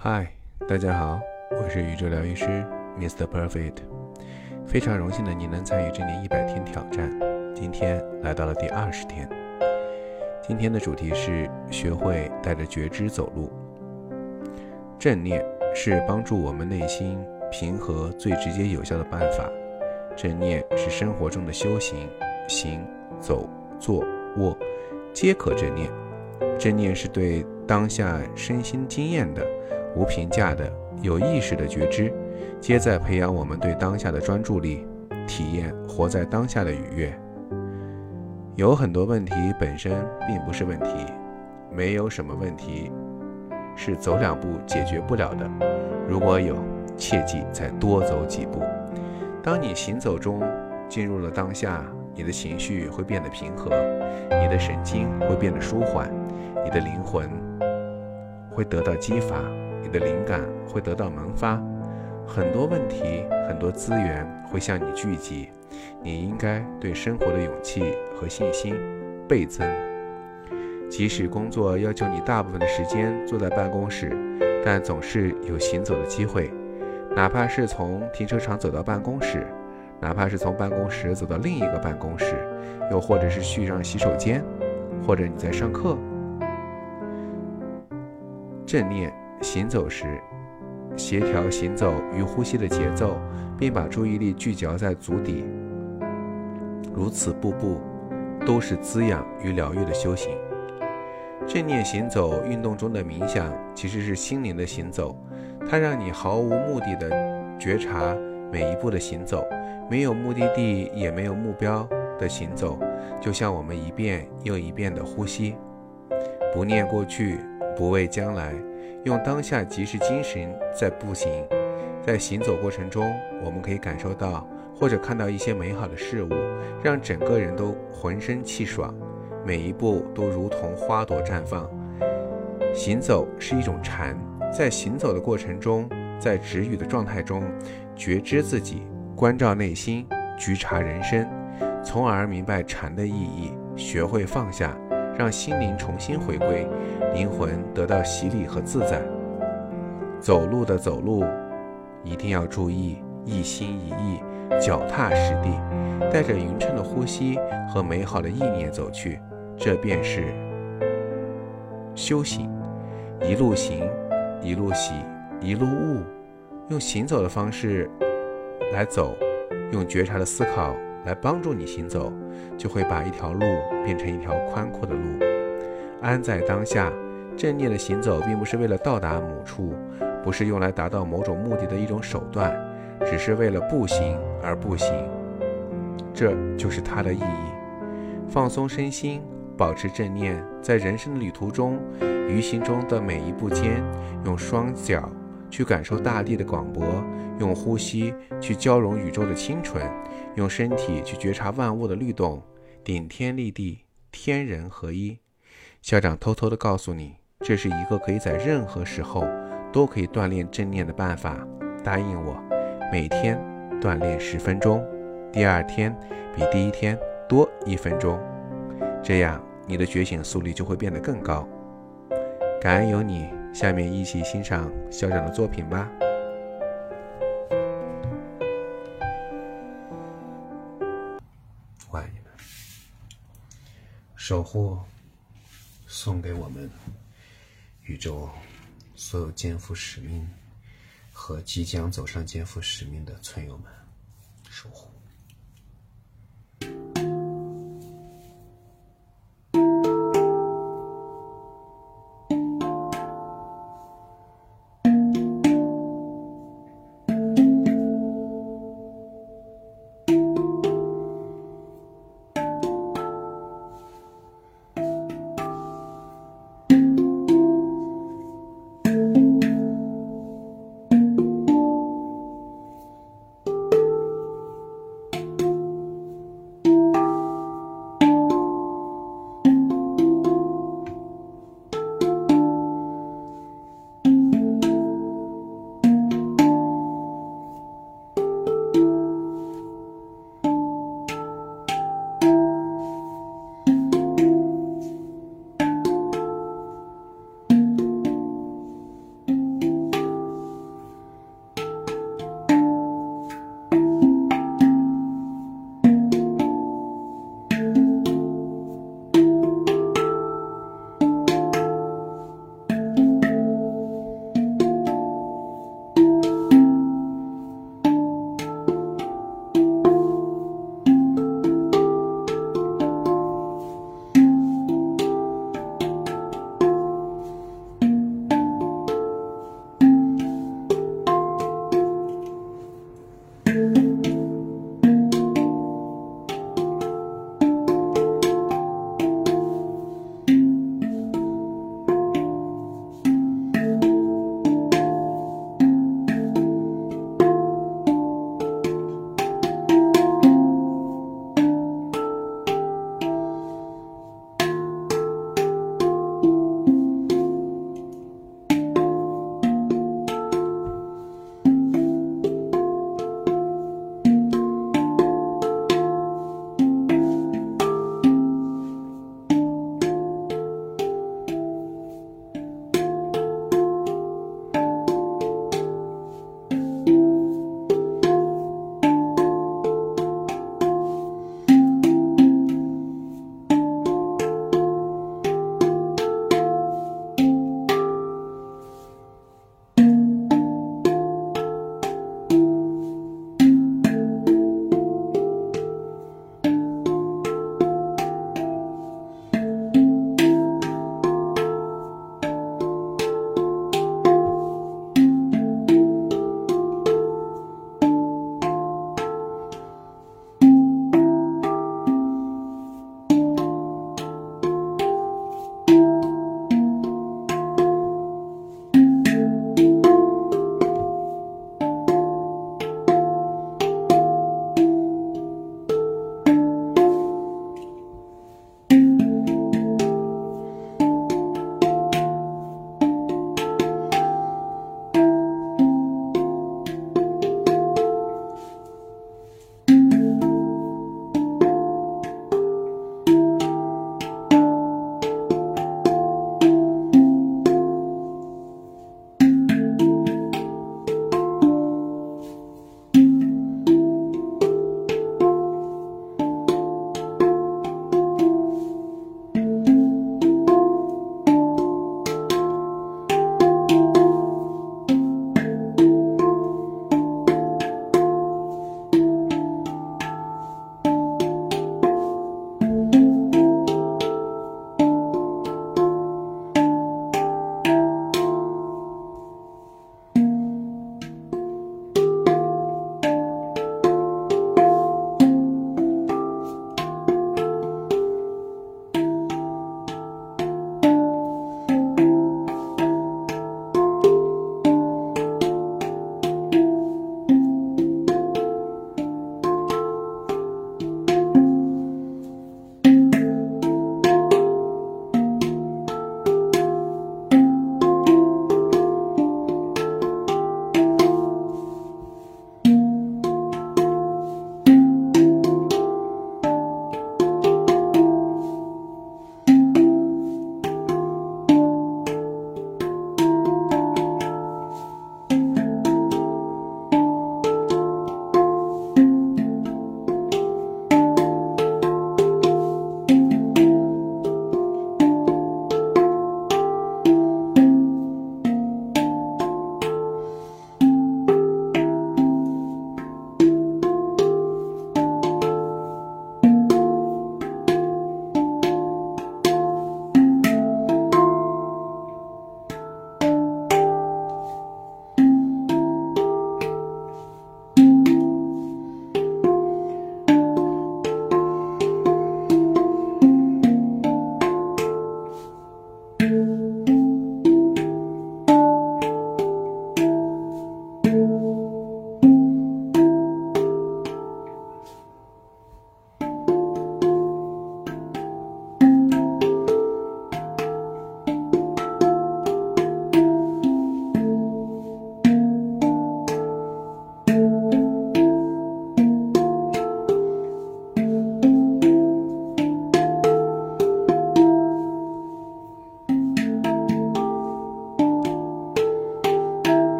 嗨，大家好，我是宇宙疗愈师 Mr. Perfect，非常荣幸的你能参与这年一百天挑战，今天来到了第二十天。今天的主题是学会带着觉知走路。正念是帮助我们内心平和最直接有效的办法。正念是生活中的修行，行走坐卧皆可正念。正念是对当下身心经验的。无评价的有意识的觉知，皆在培养我们对当下的专注力，体验活在当下的愉悦。有很多问题本身并不是问题，没有什么问题是走两步解决不了的。如果有，切记再多走几步。当你行走中进入了当下，你的情绪会变得平和，你的神经会变得舒缓，你的灵魂会得到激发。你的灵感会得到萌发，很多问题、很多资源会向你聚集，你应该对生活的勇气和信心倍增。即使工作要求你大部分的时间坐在办公室，但总是有行走的机会，哪怕是从停车场走到办公室，哪怕是从办公室走到另一个办公室，又或者是去上洗手间，或者你在上课，正念。行走时，协调行走与呼吸的节奏，并把注意力聚焦在足底。如此，步步都是滋养与疗愈的修行。正念行走运动中的冥想，其实是心灵的行走，它让你毫无目的的觉察每一步的行走，没有目的地也没有目标的行走，就像我们一遍又一遍的呼吸，不念过去，不畏将来。用当下即是精神在步行，在行走过程中，我们可以感受到或者看到一些美好的事物，让整个人都浑身气爽，每一步都如同花朵绽放。行走是一种禅，在行走的过程中，在止语的状态中，觉知自己，关照内心，觉察人生，从而明白禅的意义，学会放下。让心灵重新回归，灵魂得到洗礼和自在。走路的走路，一定要注意一心一意，脚踏实地，带着匀称的呼吸和美好的意念走去，这便是修行。一路行，一路喜，一路悟，用行走的方式来走，用觉察的思考。来帮助你行走，就会把一条路变成一条宽阔的路。安在当下，正念的行走并不是为了到达某处，不是用来达到某种目的的一种手段，只是为了步行而步行。这就是它的意义。放松身心，保持正念，在人生的旅途中，于行中的每一步间，用双脚去感受大地的广博，用呼吸去交融宇宙的清纯。用身体去觉察万物的律动，顶天立地，天人合一。校长偷偷的告诉你，这是一个可以在任何时候都可以锻炼正念的办法。答应我，每天锻炼十分钟，第二天比第一天多一分钟，这样你的觉醒速率就会变得更高。感恩有你，下面一起欣赏校长的作品吧。守护，送给我们宇宙所有肩负使命和即将走上肩负使命的村友们，守护。